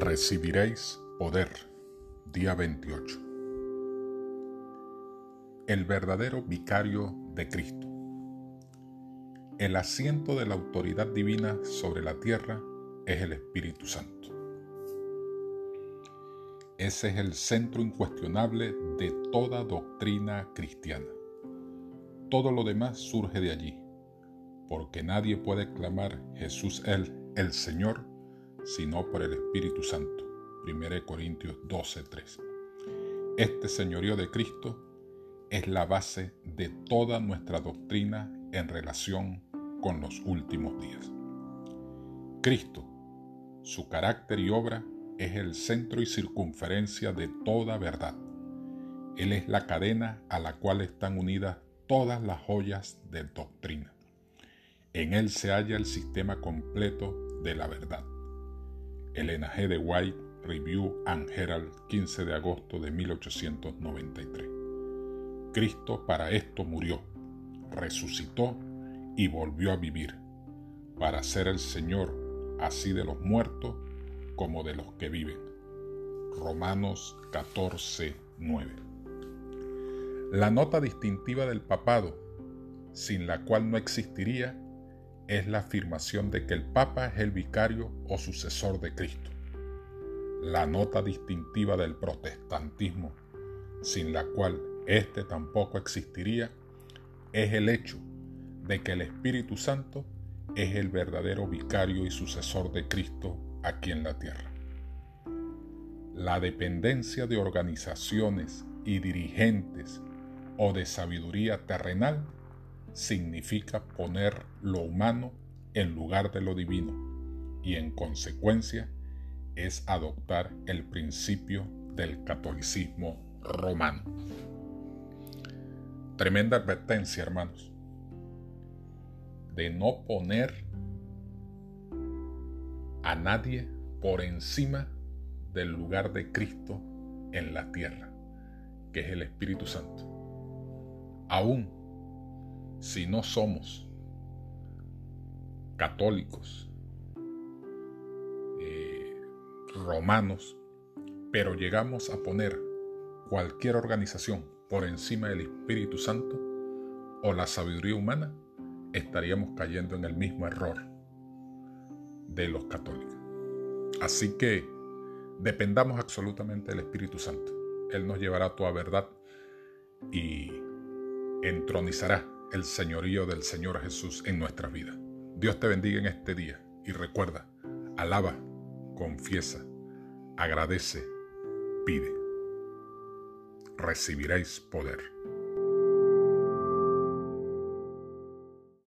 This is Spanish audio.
Recibiréis poder. Día 28. El verdadero vicario de Cristo. El asiento de la autoridad divina sobre la tierra es el Espíritu Santo. Ese es el centro incuestionable de toda doctrina cristiana. Todo lo demás surge de allí, porque nadie puede clamar Jesús Él, el Señor, sino por el Espíritu Santo. 1 Corintios 12:3. Este señorío de Cristo es la base de toda nuestra doctrina en relación con los últimos días. Cristo, su carácter y obra es el centro y circunferencia de toda verdad. Él es la cadena a la cual están unidas todas las joyas de doctrina. En Él se halla el sistema completo de la verdad. Elena G. de White, Review and Herald, 15 de agosto de 1893. Cristo para esto murió, resucitó y volvió a vivir, para ser el Señor así de los muertos como de los que viven. Romanos 14, 9. La nota distintiva del papado, sin la cual no existiría es la afirmación de que el Papa es el vicario o sucesor de Cristo. La nota distintiva del protestantismo, sin la cual éste tampoco existiría, es el hecho de que el Espíritu Santo es el verdadero vicario y sucesor de Cristo aquí en la tierra. La dependencia de organizaciones y dirigentes o de sabiduría terrenal significa poner lo humano en lugar de lo divino y en consecuencia es adoptar el principio del catolicismo romano. Tremenda advertencia, hermanos, de no poner a nadie por encima del lugar de Cristo en la tierra, que es el Espíritu Santo. Aún si no somos católicos, eh, romanos, pero llegamos a poner cualquier organización por encima del Espíritu Santo o la sabiduría humana, estaríamos cayendo en el mismo error de los católicos. Así que dependamos absolutamente del Espíritu Santo. Él nos llevará a toda verdad y entronizará el señorío del Señor Jesús en nuestra vida. Dios te bendiga en este día y recuerda, alaba, confiesa, agradece, pide. Recibiréis poder.